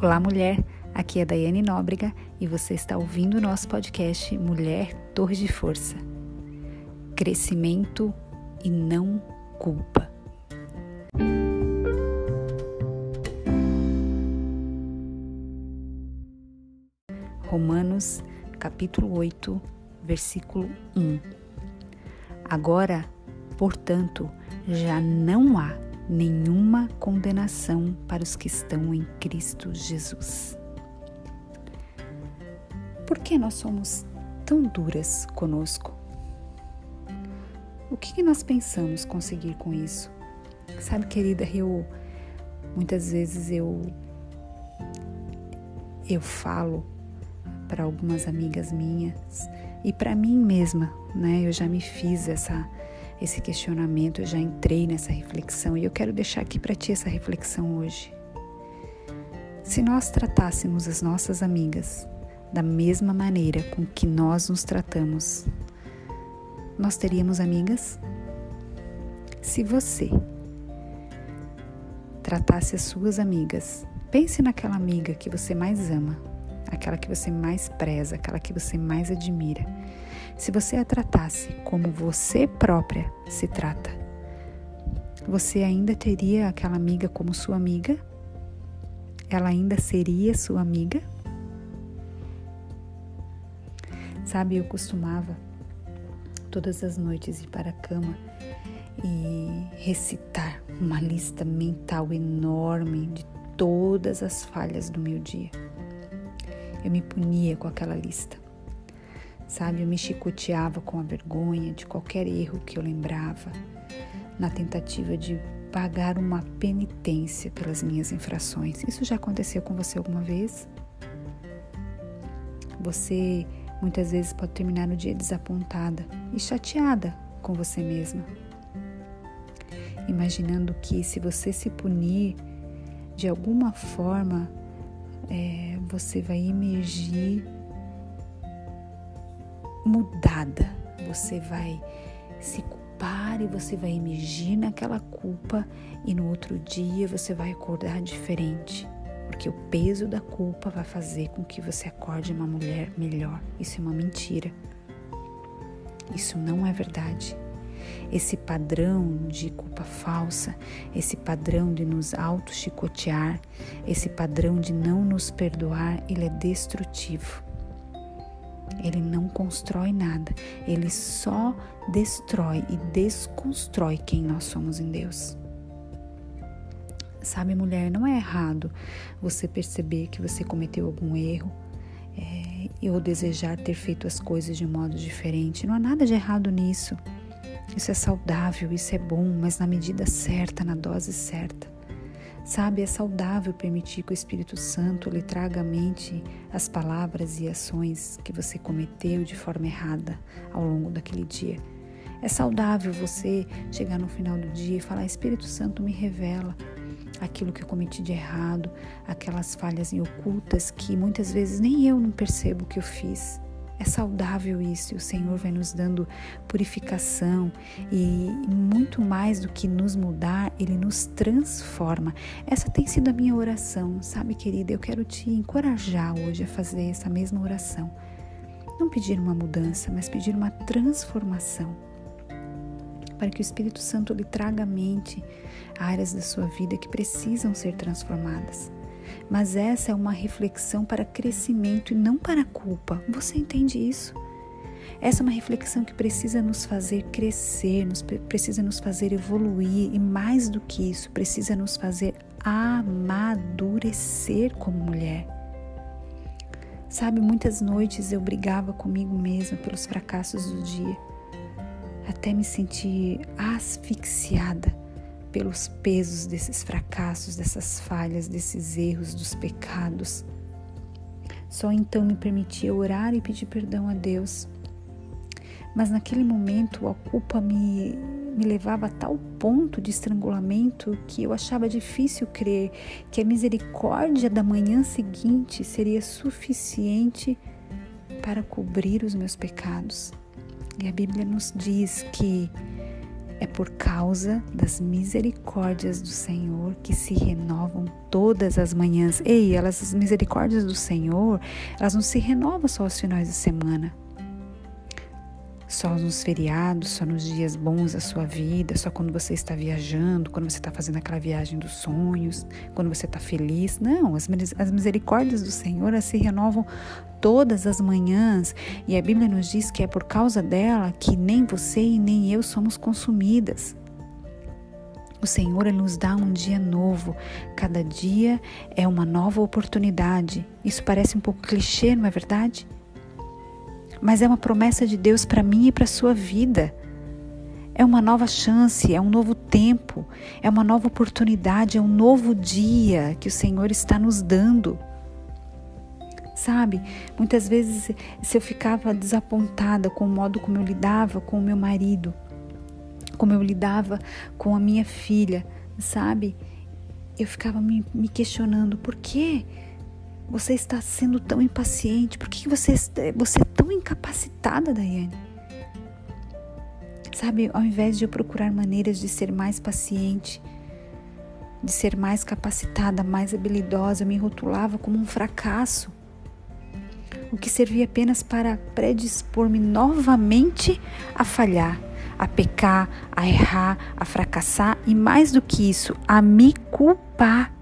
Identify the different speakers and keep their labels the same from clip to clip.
Speaker 1: Olá, mulher. Aqui é Daiane Nóbrega e você está ouvindo o nosso podcast Mulher Torre de Força. Crescimento e não culpa. Romanos, capítulo 8, versículo 1. Agora, portanto, já não há nenhuma condenação para os que estão em Cristo Jesus. Por que nós somos tão duras conosco? O que nós pensamos conseguir com isso? Sabe, querida, eu muitas vezes eu eu falo para algumas amigas minhas e para mim mesma, né? Eu já me fiz essa esse questionamento, eu já entrei nessa reflexão e eu quero deixar aqui para ti essa reflexão hoje. Se nós tratássemos as nossas amigas da mesma maneira com que nós nos tratamos, nós teríamos amigas? Se você tratasse as suas amigas, pense naquela amiga que você mais ama, aquela que você mais preza, aquela que você mais admira se você a tratasse como você própria se trata, você ainda teria aquela amiga como sua amiga? Ela ainda seria sua amiga? Sabe, eu costumava todas as noites ir para a cama e recitar uma lista mental enorme de todas as falhas do meu dia. Eu me punia com aquela lista sabe? Eu me chicoteava com a vergonha de qualquer erro que eu lembrava, na tentativa de pagar uma penitência pelas minhas infrações. Isso já aconteceu com você alguma vez? Você muitas vezes pode terminar o dia desapontada e chateada com você mesma, imaginando que se você se punir de alguma forma, é, você vai emergir mudada. Você vai se culpar e você vai emergir naquela culpa e no outro dia você vai acordar diferente. Porque o peso da culpa vai fazer com que você acorde uma mulher melhor. Isso é uma mentira. Isso não é verdade. Esse padrão de culpa falsa, esse padrão de nos auto-chicotear, esse padrão de não nos perdoar, ele é destrutivo. Ele não constrói nada, ele só destrói e desconstrói quem nós somos em Deus. Sabe, mulher, não é errado você perceber que você cometeu algum erro é, ou desejar ter feito as coisas de um modo diferente. Não há nada de errado nisso. Isso é saudável, isso é bom, mas na medida certa, na dose certa. Sabe, é saudável permitir que o Espírito Santo lhe traga à mente as palavras e ações que você cometeu de forma errada ao longo daquele dia. É saudável você chegar no final do dia e falar: Espírito Santo, me revela aquilo que eu cometi de errado, aquelas falhas ocultas que muitas vezes nem eu não percebo que eu fiz. É saudável isso, e o Senhor vai nos dando purificação e muito mais do que nos mudar, Ele nos transforma. Essa tem sido a minha oração, sabe, querida? Eu quero te encorajar hoje a fazer essa mesma oração. Não pedir uma mudança, mas pedir uma transformação. Para que o Espírito Santo lhe traga à mente áreas da sua vida que precisam ser transformadas. Mas essa é uma reflexão para crescimento e não para culpa. Você entende isso? Essa é uma reflexão que precisa nos fazer crescer, nos, precisa nos fazer evoluir e, mais do que isso, precisa nos fazer amadurecer como mulher. Sabe, muitas noites eu brigava comigo mesma pelos fracassos do dia, até me sentir asfixiada pelos pesos desses fracassos, dessas falhas, desses erros, dos pecados. Só então me permitia orar e pedir perdão a Deus. Mas naquele momento a culpa me, me levava a tal ponto de estrangulamento que eu achava difícil crer que a misericórdia da manhã seguinte seria suficiente para cobrir os meus pecados. E a Bíblia nos diz que É por causa das misericórdias do Senhor que se renovam todas as manhãs. Ei, elas, as misericórdias do Senhor, elas não se renovam só aos finais de semana só nos feriados, só nos dias bons da sua vida, só quando você está viajando, quando você está fazendo aquela viagem dos sonhos, quando você está feliz. Não, as, as misericórdias do Senhor se renovam todas as manhãs e a Bíblia nos diz que é por causa dela que nem você e nem eu somos consumidas. O Senhor nos dá um dia novo. Cada dia é uma nova oportunidade. Isso parece um pouco clichê, não é verdade? Mas é uma promessa de Deus para mim e para a sua vida. É uma nova chance, é um novo tempo, é uma nova oportunidade, é um novo dia que o Senhor está nos dando. Sabe, muitas vezes se eu ficava desapontada com o modo como eu lidava com o meu marido, como eu lidava com a minha filha, sabe, eu ficava me, me questionando por quê? Você está sendo tão impaciente? Por que você, você é tão incapacitada, Daiane? Sabe, ao invés de eu procurar maneiras de ser mais paciente, de ser mais capacitada, mais habilidosa, eu me rotulava como um fracasso. O que servia apenas para predispor-me novamente a falhar, a pecar, a errar, a fracassar e mais do que isso, a me culpar.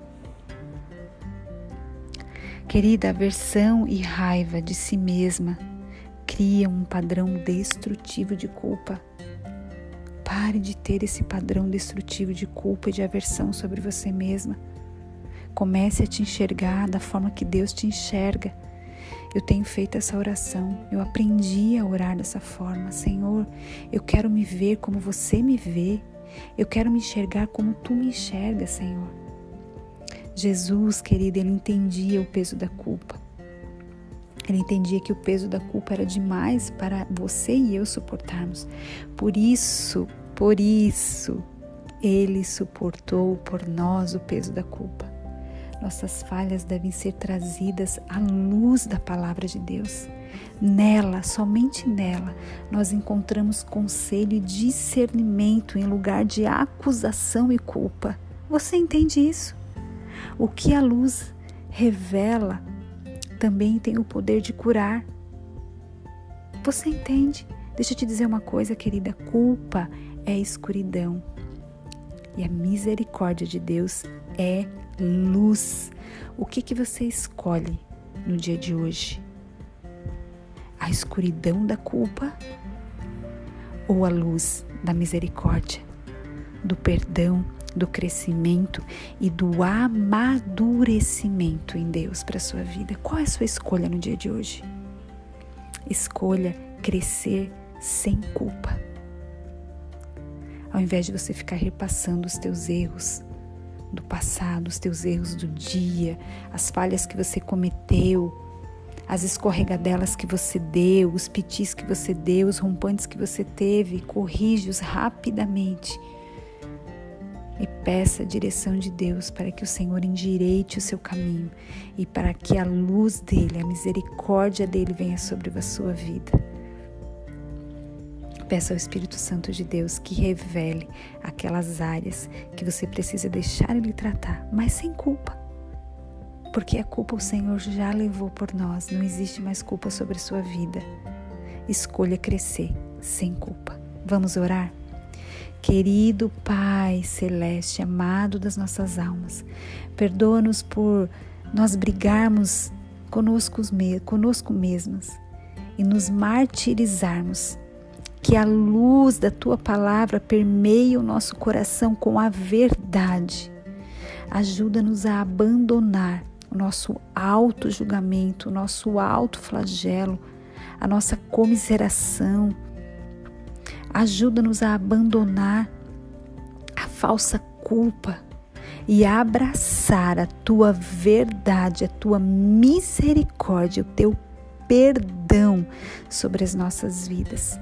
Speaker 1: Querida, aversão e raiva de si mesma criam um padrão destrutivo de culpa. Pare de ter esse padrão destrutivo de culpa e de aversão sobre você mesma. Comece a te enxergar da forma que Deus te enxerga. Eu tenho feito essa oração, eu aprendi a orar dessa forma. Senhor, eu quero me ver como você me vê, eu quero me enxergar como tu me enxergas, Senhor. Jesus, querida, ele entendia o peso da culpa. Ele entendia que o peso da culpa era demais para você e eu suportarmos. Por isso, por isso, ele suportou por nós o peso da culpa. Nossas falhas devem ser trazidas à luz da palavra de Deus. Nela, somente nela, nós encontramos conselho e discernimento em lugar de acusação e culpa. Você entende isso? O que a luz revela também tem o poder de curar. Você entende? Deixa eu te dizer uma coisa, querida: culpa é escuridão e a misericórdia de Deus é luz. O que que você escolhe no dia de hoje? A escuridão da culpa ou a luz da misericórdia, do perdão do crescimento e do amadurecimento em Deus para a sua vida. Qual é a sua escolha no dia de hoje? Escolha crescer sem culpa. Ao invés de você ficar repassando os teus erros do passado, os teus erros do dia, as falhas que você cometeu, as escorregadelas que você deu, os pitis que você deu, os rompantes que você teve, corrige-os rapidamente e peça a direção de Deus para que o Senhor endireite o seu caminho e para que a luz dele, a misericórdia dele venha sobre a sua vida. Peça ao Espírito Santo de Deus que revele aquelas áreas que você precisa deixar ele tratar, mas sem culpa. Porque a culpa o Senhor já levou por nós, não existe mais culpa sobre a sua vida. Escolha crescer sem culpa. Vamos orar? Querido Pai Celeste, amado das nossas almas, perdoa-nos por nós brigarmos conosco, conosco mesmas e nos martirizarmos. Que a luz da tua palavra permeie o nosso coração com a verdade. Ajuda-nos a abandonar o nosso auto-julgamento, o nosso auto-flagelo, a nossa comiseração, Ajuda-nos a abandonar a falsa culpa e a abraçar a tua verdade, a tua misericórdia, o teu perdão sobre as nossas vidas.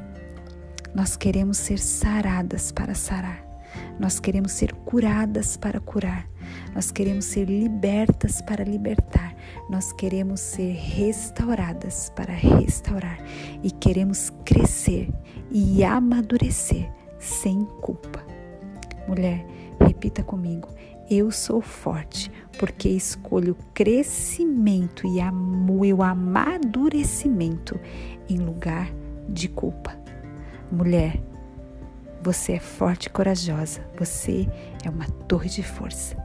Speaker 1: Nós queremos ser saradas para sarar. Nós queremos ser curadas para curar. Nós queremos ser libertas para libertar. Nós queremos ser restauradas para restaurar. E queremos crescer e amadurecer sem culpa. Mulher, repita comigo: eu sou forte porque escolho crescimento e o amadurecimento em lugar de culpa. Mulher, você é forte e corajosa. Você é uma torre de força.